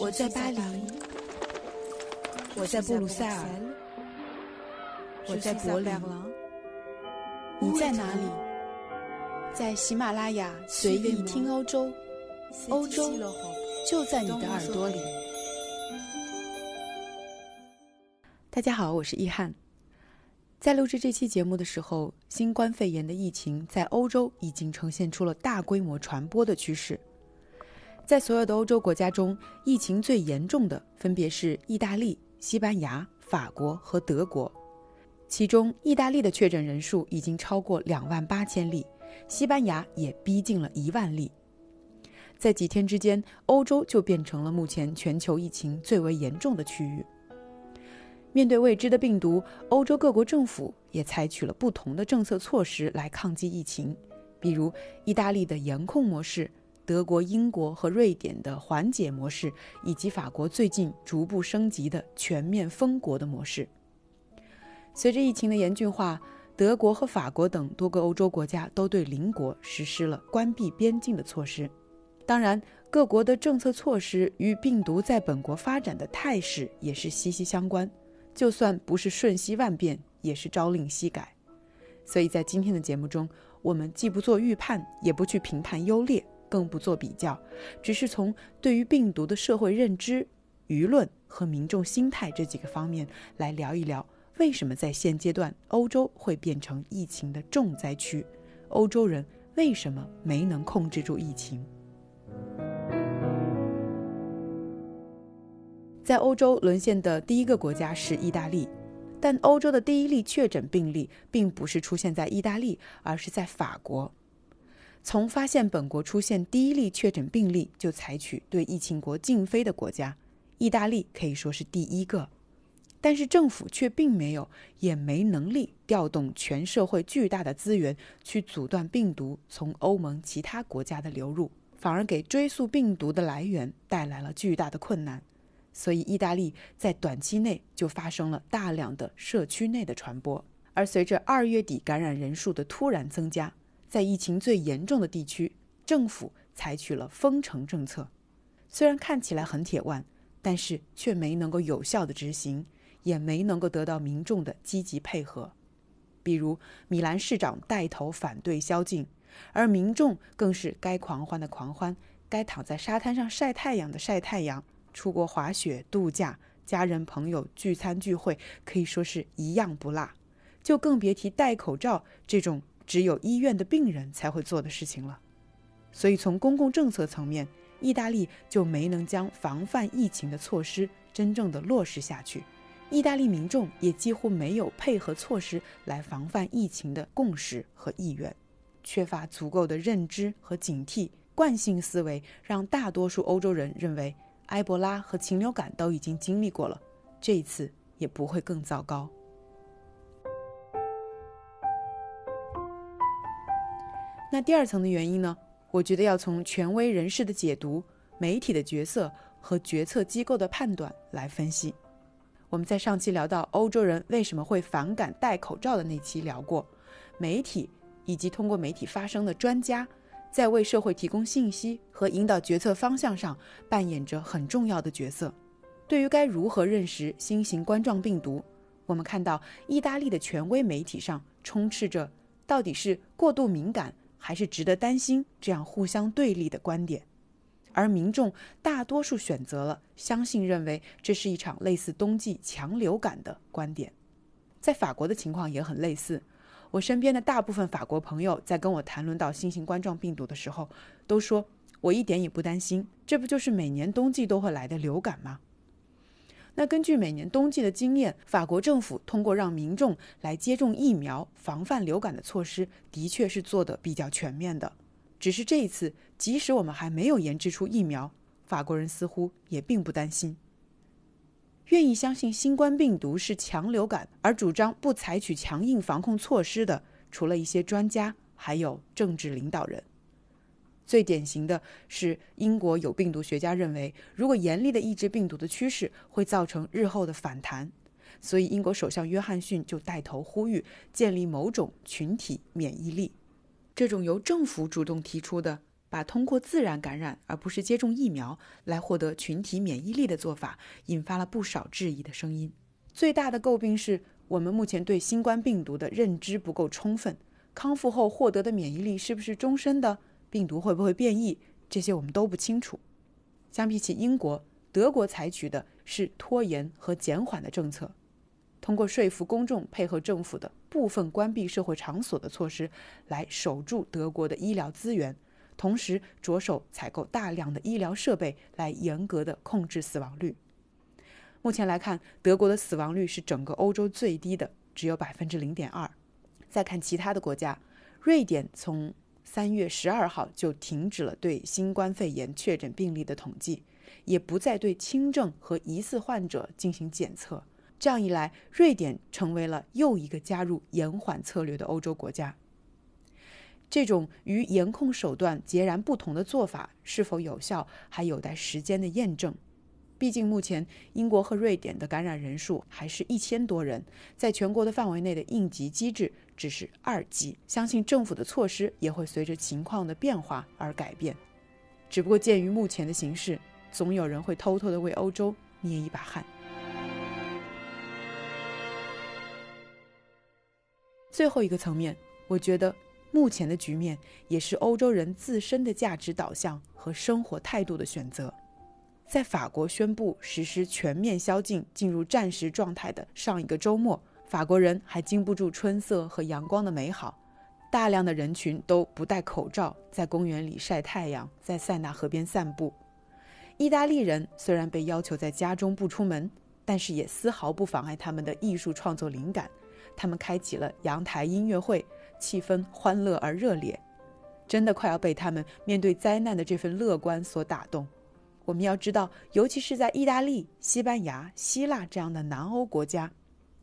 我在巴黎，我在布鲁塞尔，我在柏林，你在哪里？在喜马拉雅随意听欧洲，欧洲就在你的耳朵里。大家好，我是易翰。在录制这期节目的时候，新冠肺炎的疫情在欧洲已经呈现出了大规模传播的趋势。在所有的欧洲国家中，疫情最严重的分别是意大利、西班牙、法国和德国。其中，意大利的确诊人数已经超过两万八千例，西班牙也逼近了一万例。在几天之间，欧洲就变成了目前全球疫情最为严重的区域。面对未知的病毒，欧洲各国政府也采取了不同的政策措施来抗击疫情，比如意大利的严控模式。德国、英国和瑞典的缓解模式，以及法国最近逐步升级的全面封国的模式。随着疫情的严峻化，德国和法国等多个欧洲国家都对邻国实施了关闭边境的措施。当然，各国的政策措施与病毒在本国发展的态势也是息息相关。就算不是瞬息万变，也是朝令夕改。所以在今天的节目中，我们既不做预判，也不去评判优劣。更不做比较，只是从对于病毒的社会认知、舆论和民众心态这几个方面来聊一聊，为什么在现阶段欧洲会变成疫情的重灾区？欧洲人为什么没能控制住疫情？在欧洲沦陷的第一个国家是意大利，但欧洲的第一例确诊病例并不是出现在意大利，而是在法国。从发现本国出现第一例确诊病例就采取对疫情国禁飞的国家，意大利可以说是第一个，但是政府却并没有也没能力调动全社会巨大的资源去阻断病毒从欧盟其他国家的流入，反而给追溯病毒的来源带来了巨大的困难，所以意大利在短期内就发生了大量的社区内的传播，而随着二月底感染人数的突然增加。在疫情最严重的地区，政府采取了封城政策，虽然看起来很铁腕，但是却没能够有效的执行，也没能够得到民众的积极配合。比如，米兰市长带头反对宵禁，而民众更是该狂欢的狂欢，该躺在沙滩上晒太阳的晒太阳，出国滑雪度假，家人朋友聚餐聚会，可以说是一样不落，就更别提戴口罩这种。只有医院的病人才会做的事情了，所以从公共政策层面，意大利就没能将防范疫情的措施真正的落实下去，意大利民众也几乎没有配合措施来防范疫情的共识和意愿，缺乏足够的认知和警惕，惯性思维让大多数欧洲人认为埃博拉和禽流感都已经经历过了，这一次也不会更糟糕。那第二层的原因呢？我觉得要从权威人士的解读、媒体的角色和决策机构的判断来分析。我们在上期聊到欧洲人为什么会反感戴口罩的那期聊过，媒体以及通过媒体发声的专家，在为社会提供信息和引导决策方向上扮演着很重要的角色。对于该如何认识新型冠状病毒，我们看到意大利的权威媒体上充斥着到底是过度敏感。还是值得担心这样互相对立的观点，而民众大多数选择了相信认为这是一场类似冬季强流感的观点。在法国的情况也很类似，我身边的大部分法国朋友在跟我谈论到新型冠状病毒的时候，都说我一点也不担心，这不就是每年冬季都会来的流感吗？那根据每年冬季的经验，法国政府通过让民众来接种疫苗防范流感的措施，的确是做的比较全面的。只是这一次，即使我们还没有研制出疫苗，法国人似乎也并不担心。愿意相信新冠病毒是强流感，而主张不采取强硬防控措施的，除了一些专家，还有政治领导人。最典型的是，英国有病毒学家认为，如果严厉的抑制病毒的趋势会造成日后的反弹，所以英国首相约翰逊就带头呼吁建立某种群体免疫力。这种由政府主动提出的把通过自然感染而不是接种疫苗来获得群体免疫力的做法，引发了不少质疑的声音。最大的诟病是我们目前对新冠病毒的认知不够充分，康复后获得的免疫力是不是终身的？病毒会不会变异？这些我们都不清楚。相比起英国，德国采取的是拖延和减缓的政策。通过说服公众配合政府的部分关闭社会场所的措施，来守住德国的医疗资源，同时着手采购大量的医疗设备，来严格的控制死亡率。目前来看，德国的死亡率是整个欧洲最低的，只有百分之零点二。再看其他的国家，瑞典从三月十二号就停止了对新冠肺炎确诊病例的统计，也不再对轻症和疑似患者进行检测。这样一来，瑞典成为了又一个加入延缓策略的欧洲国家。这种与严控手段截然不同的做法是否有效，还有待时间的验证。毕竟，目前英国和瑞典的感染人数还是一千多人，在全国的范围内的应急机制只是二级。相信政府的措施也会随着情况的变化而改变。只不过，鉴于目前的形势，总有人会偷偷的为欧洲捏一把汗。最后一个层面，我觉得目前的局面也是欧洲人自身的价值导向和生活态度的选择。在法国宣布实施全面宵禁、进入战时状态的上一个周末，法国人还经不住春色和阳光的美好，大量的人群都不戴口罩，在公园里晒太阳，在塞纳河边散步。意大利人虽然被要求在家中不出门，但是也丝毫不妨碍他们的艺术创作灵感。他们开启了阳台音乐会，气氛欢乐而热烈，真的快要被他们面对灾难的这份乐观所打动。我们要知道，尤其是在意大利、西班牙、希腊这样的南欧国家，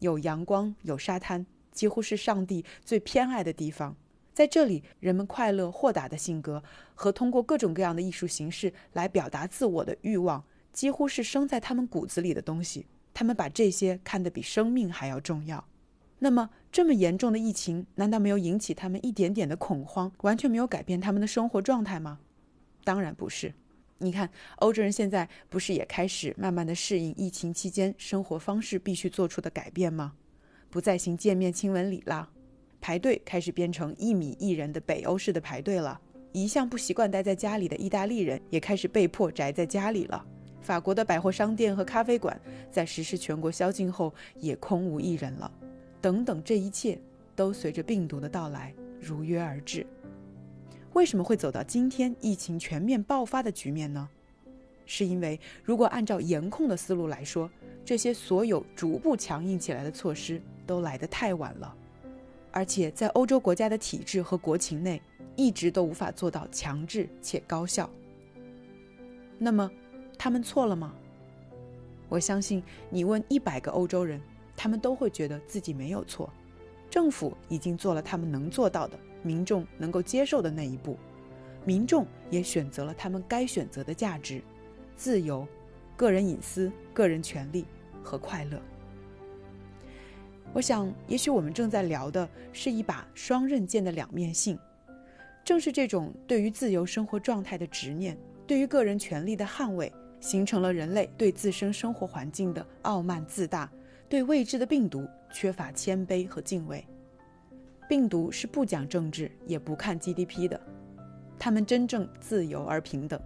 有阳光、有沙滩，几乎是上帝最偏爱的地方。在这里，人们快乐、豁达的性格和通过各种各样的艺术形式来表达自我的欲望，几乎是生在他们骨子里的东西。他们把这些看得比生命还要重要。那么，这么严重的疫情，难道没有引起他们一点点的恐慌，完全没有改变他们的生活状态吗？当然不是。你看，欧洲人现在不是也开始慢慢的适应疫情期间生活方式必须做出的改变吗？不再行见面亲吻礼了，排队开始变成一米一人的北欧式的排队了。一向不习惯待在家里的意大利人也开始被迫宅在家里了。法国的百货商店和咖啡馆在实施全国宵禁后也空无一人了。等等，这一切都随着病毒的到来如约而至。为什么会走到今天疫情全面爆发的局面呢？是因为如果按照严控的思路来说，这些所有逐步强硬起来的措施都来得太晚了，而且在欧洲国家的体制和国情内，一直都无法做到强制且高效。那么，他们错了吗？我相信你问一百个欧洲人，他们都会觉得自己没有错，政府已经做了他们能做到的。民众能够接受的那一步，民众也选择了他们该选择的价值：自由、个人隐私、个人权利和快乐。我想，也许我们正在聊的是一把双刃剑的两面性。正是这种对于自由生活状态的执念，对于个人权利的捍卫，形成了人类对自身生活环境的傲慢自大，对未知的病毒缺乏谦卑和敬畏。病毒是不讲政治也不看 GDP 的，他们真正自由而平等。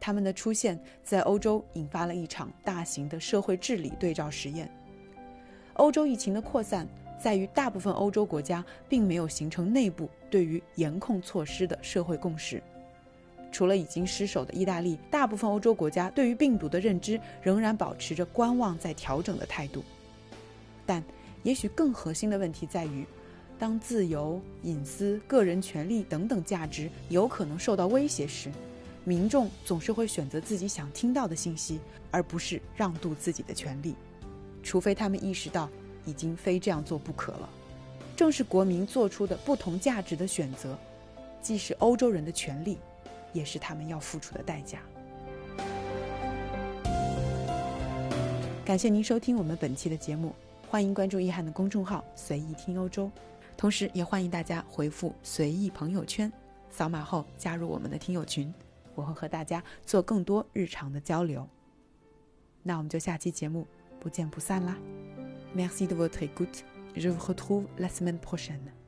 他们的出现在欧洲引发了一场大型的社会治理对照实验。欧洲疫情的扩散在于大部分欧洲国家并没有形成内部对于严控措施的社会共识。除了已经失守的意大利，大部分欧洲国家对于病毒的认知仍然保持着观望在调整的态度。但也许更核心的问题在于。当自由、隐私、个人权利等等价值有可能受到威胁时，民众总是会选择自己想听到的信息，而不是让渡自己的权利，除非他们意识到已经非这样做不可了。正是国民做出的不同价值的选择，既是欧洲人的权利，也是他们要付出的代价。感谢您收听我们本期的节目，欢迎关注易翰的公众号“随意听欧洲”。同时，也欢迎大家回复“随意朋友圈”，扫码后加入我们的听友群，我会和大家做更多日常的交流。那我们就下期节目不见不散啦！Merci de votre écoute. Je vous retrouve la semaine prochaine.